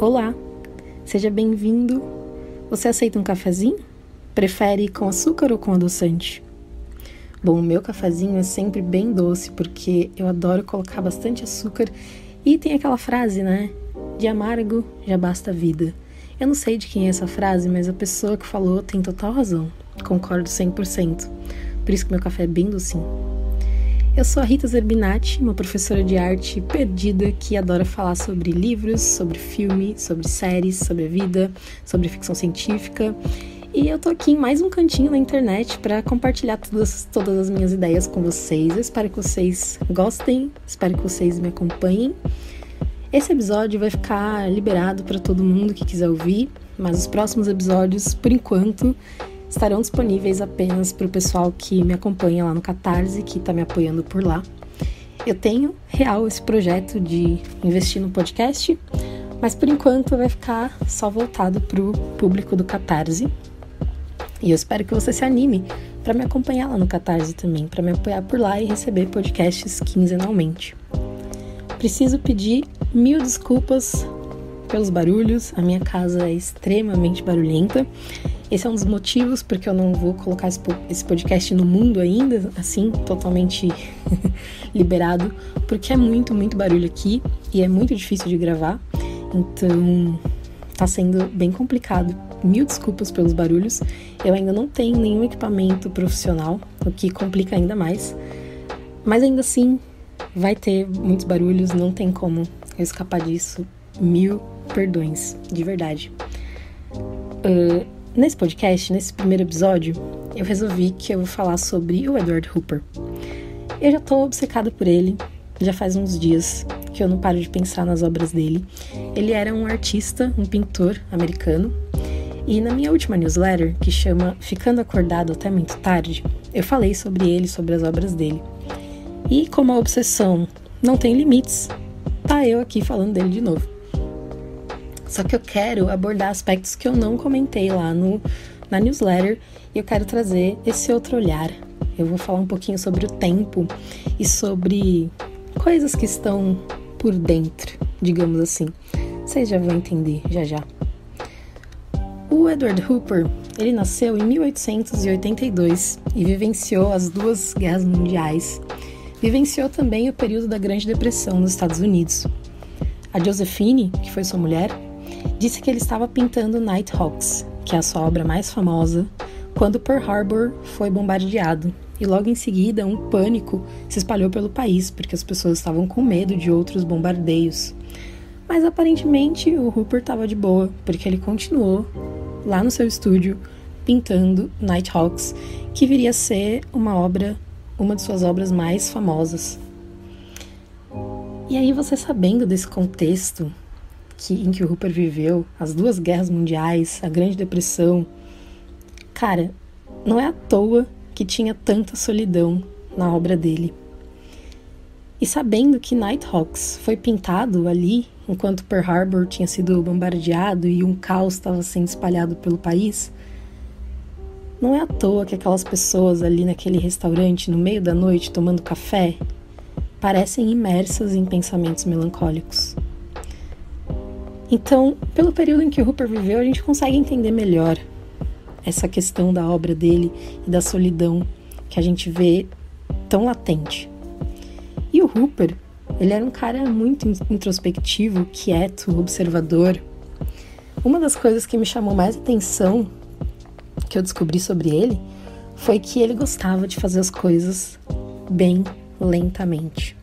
Olá, seja bem-vindo. Você aceita um cafezinho? Prefere com açúcar ou com adoçante? Bom, o meu cafezinho é sempre bem doce porque eu adoro colocar bastante açúcar e tem aquela frase, né? De amargo já basta a vida. Eu não sei de quem é essa frase, mas a pessoa que falou tem total razão. Concordo 100%. Por isso que meu café é bem docinho. Eu sou a Rita Zerbinati, uma professora de arte perdida que adora falar sobre livros, sobre filme, sobre séries, sobre a vida, sobre ficção científica. E eu tô aqui em mais um cantinho na internet para compartilhar todas, todas as minhas ideias com vocês. Eu espero que vocês gostem, espero que vocês me acompanhem. Esse episódio vai ficar liberado para todo mundo que quiser ouvir, mas os próximos episódios, por enquanto, estarão disponíveis apenas para o pessoal que me acompanha lá no Catarse, que está me apoiando por lá. Eu tenho real esse projeto de investir no podcast, mas por enquanto vai ficar só voltado para o público do Catarse. E eu espero que você se anime para me acompanhar lá no Catarse também, para me apoiar por lá e receber podcasts quinzenalmente. Preciso pedir mil desculpas pelos barulhos, a minha casa é extremamente barulhenta esse é um dos motivos porque eu não vou colocar esse podcast no mundo ainda, assim, totalmente liberado, porque é muito, muito barulho aqui e é muito difícil de gravar. Então, tá sendo bem complicado. Mil desculpas pelos barulhos. Eu ainda não tenho nenhum equipamento profissional, o que complica ainda mais. Mas ainda assim, vai ter muitos barulhos, não tem como eu escapar disso. Mil perdões, de verdade. Uh, Nesse podcast, nesse primeiro episódio, eu resolvi que eu vou falar sobre o Edward Hooper. Eu já tô obcecada por ele, já faz uns dias que eu não paro de pensar nas obras dele. Ele era um artista, um pintor americano, e na minha última newsletter, que chama Ficando Acordado Até Muito Tarde, eu falei sobre ele, sobre as obras dele. E como a obsessão não tem limites, tá eu aqui falando dele de novo. Só que eu quero abordar aspectos que eu não comentei lá no, na newsletter e eu quero trazer esse outro olhar. Eu vou falar um pouquinho sobre o tempo e sobre coisas que estão por dentro, digamos assim. Vocês já vão entender já já. O Edward Hooper, ele nasceu em 1882 e vivenciou as duas guerras mundiais. Vivenciou também o período da Grande Depressão nos Estados Unidos. A Josephine, que foi sua mulher, disse que ele estava pintando Nighthawks, que é a sua obra mais famosa, quando Pearl Harbor foi bombardeado. E logo em seguida, um pânico se espalhou pelo país, porque as pessoas estavam com medo de outros bombardeios. Mas aparentemente o Hooper estava de boa, porque ele continuou lá no seu estúdio pintando Nighthawks, que viria a ser uma obra, uma de suas obras mais famosas. E aí você sabendo desse contexto, que, em que o Hooper viveu, as duas guerras mundiais, a Grande Depressão. Cara, não é à toa que tinha tanta solidão na obra dele. E sabendo que Nighthawks foi pintado ali enquanto Pearl Harbor tinha sido bombardeado e um caos estava sendo espalhado pelo país, não é à toa que aquelas pessoas ali naquele restaurante no meio da noite tomando café parecem imersas em pensamentos melancólicos. Então, pelo período em que Hooper viveu, a gente consegue entender melhor essa questão da obra dele e da solidão que a gente vê tão latente. E o Hooper, ele era um cara muito introspectivo, quieto, observador. Uma das coisas que me chamou mais atenção que eu descobri sobre ele foi que ele gostava de fazer as coisas bem lentamente.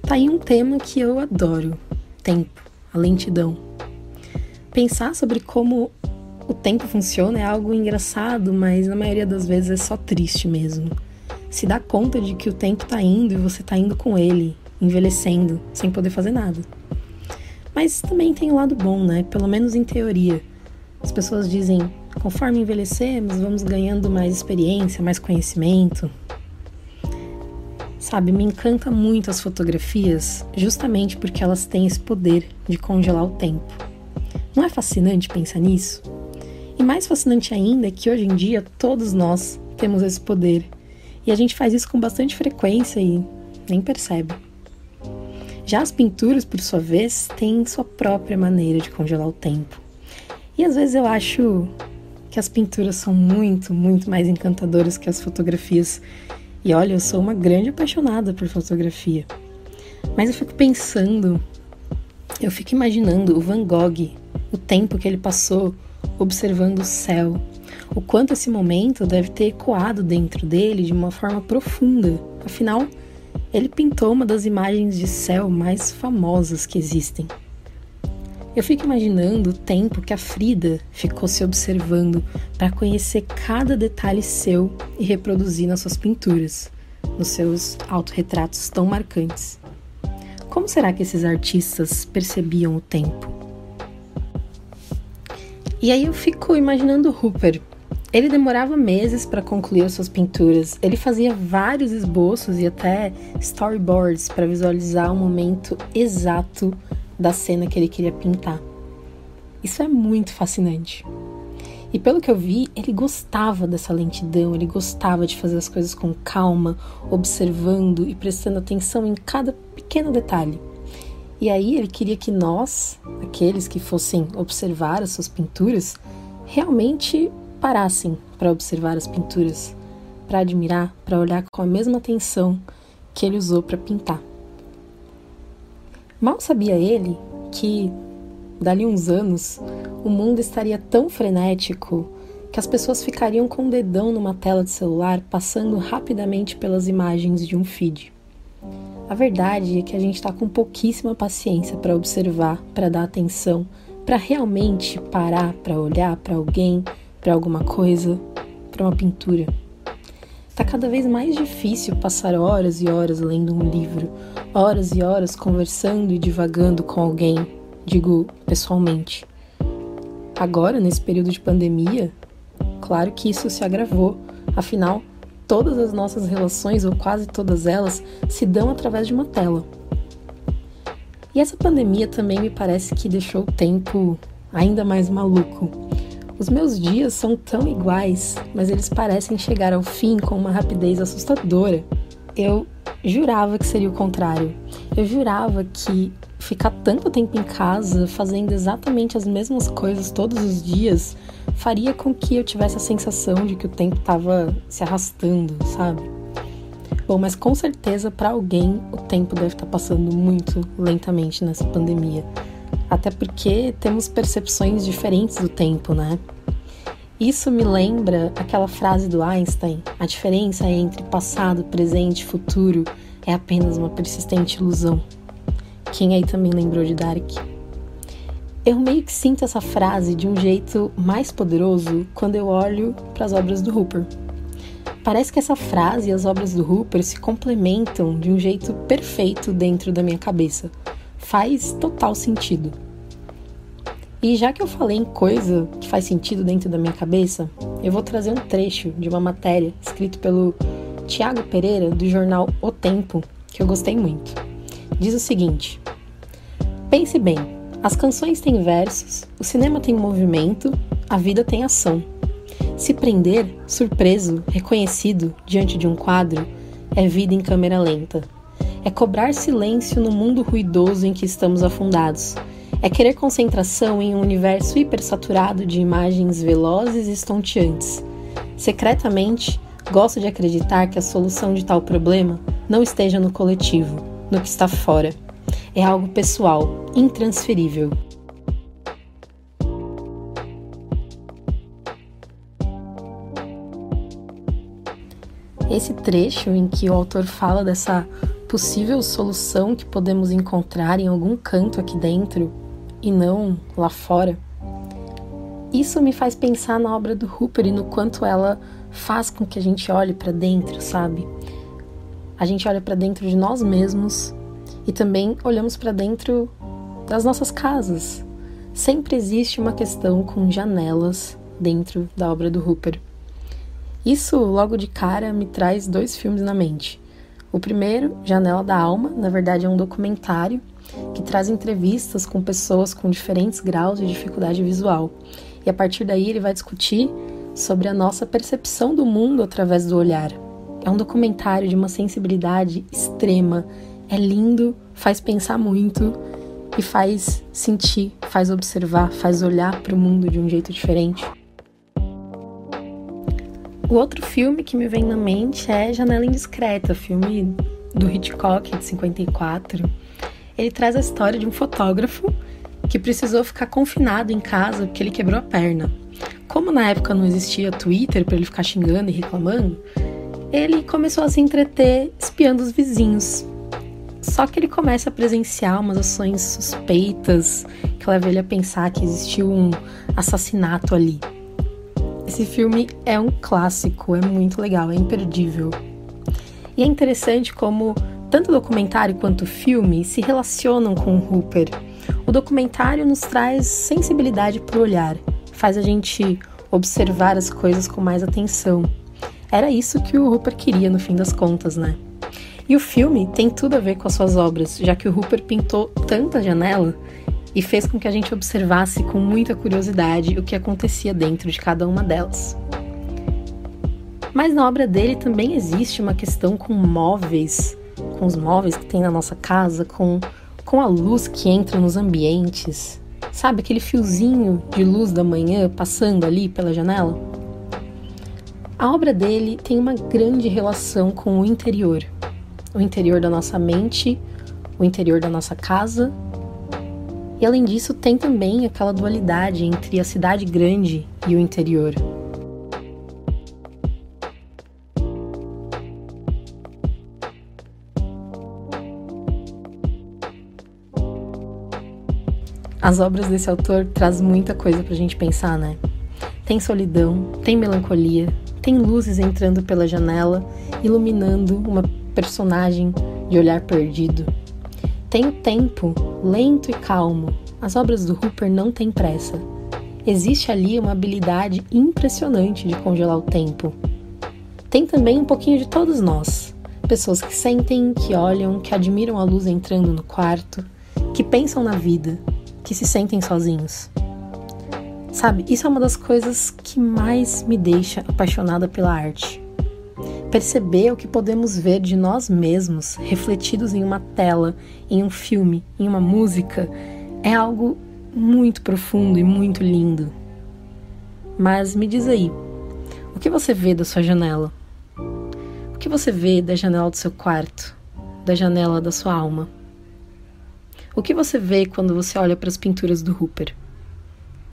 Tá aí um tema que eu adoro: tempo a lentidão. Pensar sobre como o tempo funciona é algo engraçado, mas na maioria das vezes é só triste mesmo. Se dá conta de que o tempo tá indo e você tá indo com ele, envelhecendo, sem poder fazer nada. Mas também tem o um lado bom, né? Pelo menos em teoria. As pessoas dizem, conforme envelhecemos, vamos ganhando mais experiência, mais conhecimento, Sabe, me encanta muito as fotografias justamente porque elas têm esse poder de congelar o tempo. Não é fascinante pensar nisso? E mais fascinante ainda é que hoje em dia todos nós temos esse poder e a gente faz isso com bastante frequência e nem percebe. Já as pinturas, por sua vez, têm sua própria maneira de congelar o tempo. E às vezes eu acho que as pinturas são muito, muito mais encantadoras que as fotografias. E olha, eu sou uma grande apaixonada por fotografia. Mas eu fico pensando, eu fico imaginando o Van Gogh, o tempo que ele passou observando o céu, o quanto esse momento deve ter ecoado dentro dele de uma forma profunda. Afinal, ele pintou uma das imagens de céu mais famosas que existem. Eu fico imaginando o tempo que a Frida ficou se observando para conhecer cada detalhe seu e reproduzir nas suas pinturas, nos seus autorretratos tão marcantes. Como será que esses artistas percebiam o tempo? E aí eu fico imaginando Hooper. Ele demorava meses para concluir as suas pinturas. Ele fazia vários esboços e até storyboards para visualizar o momento exato da cena que ele queria pintar. Isso é muito fascinante. E pelo que eu vi, ele gostava dessa lentidão, ele gostava de fazer as coisas com calma, observando e prestando atenção em cada pequeno detalhe. E aí ele queria que nós, aqueles que fossem observar as suas pinturas, realmente parassem para observar as pinturas, para admirar, para olhar com a mesma atenção que ele usou para pintar. Mal sabia ele que, dali uns anos, o mundo estaria tão frenético que as pessoas ficariam com o dedão numa tela de celular passando rapidamente pelas imagens de um feed. A verdade é que a gente está com pouquíssima paciência para observar, para dar atenção, para realmente parar para olhar para alguém, para alguma coisa, para uma pintura. Está cada vez mais difícil passar horas e horas lendo um livro, horas e horas conversando e divagando com alguém, digo pessoalmente. Agora, nesse período de pandemia, claro que isso se agravou, afinal, todas as nossas relações, ou quase todas elas, se dão através de uma tela. E essa pandemia também me parece que deixou o tempo ainda mais maluco. Os meus dias são tão iguais, mas eles parecem chegar ao fim com uma rapidez assustadora. Eu jurava que seria o contrário. Eu jurava que ficar tanto tempo em casa, fazendo exatamente as mesmas coisas todos os dias, faria com que eu tivesse a sensação de que o tempo estava se arrastando, sabe? Bom, mas com certeza para alguém o tempo deve estar tá passando muito lentamente nessa pandemia. Até porque temos percepções diferentes do tempo, né? Isso me lembra aquela frase do Einstein: a diferença entre passado, presente e futuro é apenas uma persistente ilusão. Quem aí também lembrou de Dark? Eu meio que sinto essa frase de um jeito mais poderoso quando eu olho para as obras do Hooper. Parece que essa frase e as obras do Hooper se complementam de um jeito perfeito dentro da minha cabeça faz total sentido. E já que eu falei em coisa que faz sentido dentro da minha cabeça, eu vou trazer um trecho de uma matéria escrito pelo Tiago Pereira do jornal O Tempo, que eu gostei muito. Diz o seguinte: Pense bem, as canções têm versos, o cinema tem movimento, a vida tem ação. Se prender, surpreso, reconhecido diante de um quadro, é vida em câmera lenta é cobrar silêncio no mundo ruidoso em que estamos afundados. É querer concentração em um universo hipersaturado de imagens velozes e estonteantes. Secretamente, gosto de acreditar que a solução de tal problema não esteja no coletivo, no que está fora. É algo pessoal, intransferível. Esse trecho em que o autor fala dessa possível solução que podemos encontrar em algum canto aqui dentro e não lá fora. Isso me faz pensar na obra do Hooper e no quanto ela faz com que a gente olhe para dentro, sabe? A gente olha para dentro de nós mesmos e também olhamos para dentro das nossas casas. Sempre existe uma questão com janelas dentro da obra do Hooper. Isso logo de cara me traz dois filmes na mente. O primeiro, Janela da Alma, na verdade é um documentário que traz entrevistas com pessoas com diferentes graus de dificuldade visual. E a partir daí ele vai discutir sobre a nossa percepção do mundo através do olhar. É um documentário de uma sensibilidade extrema, é lindo, faz pensar muito e faz sentir, faz observar, faz olhar para o mundo de um jeito diferente. O outro filme que me vem na mente é Janela Indiscreta, filme do Hitchcock de 54. Ele traz a história de um fotógrafo que precisou ficar confinado em casa porque ele quebrou a perna. Como na época não existia Twitter para ele ficar xingando e reclamando, ele começou a se entreter espiando os vizinhos. Só que ele começa a presenciar umas ações suspeitas que leva ele a pensar que existiu um assassinato ali. Esse filme é um clássico, é muito legal, é imperdível. E é interessante como tanto documentário quanto filme se relacionam com o Hooper. O documentário nos traz sensibilidade para o olhar, faz a gente observar as coisas com mais atenção. Era isso que o Hooper queria no fim das contas, né? E o filme tem tudo a ver com as suas obras, já que o Hooper pintou tanta janela e fez com que a gente observasse com muita curiosidade o que acontecia dentro de cada uma delas. Mas na obra dele também existe uma questão com móveis, com os móveis que tem na nossa casa, com, com a luz que entra nos ambientes. Sabe aquele fiozinho de luz da manhã passando ali pela janela? A obra dele tem uma grande relação com o interior o interior da nossa mente, o interior da nossa casa. E além disso, tem também aquela dualidade entre a cidade grande e o interior. As obras desse autor trazem muita coisa pra gente pensar, né? Tem solidão, tem melancolia, tem luzes entrando pela janela, iluminando uma personagem de olhar perdido. Tem o tempo, lento e calmo. As obras do Hooper não têm pressa. Existe ali uma habilidade impressionante de congelar o tempo. Tem também um pouquinho de todos nós. Pessoas que sentem, que olham, que admiram a luz entrando no quarto, que pensam na vida, que se sentem sozinhos. Sabe, isso é uma das coisas que mais me deixa apaixonada pela arte. Perceber o que podemos ver de nós mesmos refletidos em uma tela, em um filme, em uma música, é algo muito profundo e muito lindo. Mas me diz aí, o que você vê da sua janela? O que você vê da janela do seu quarto, da janela da sua alma? O que você vê quando você olha para as pinturas do Hooper?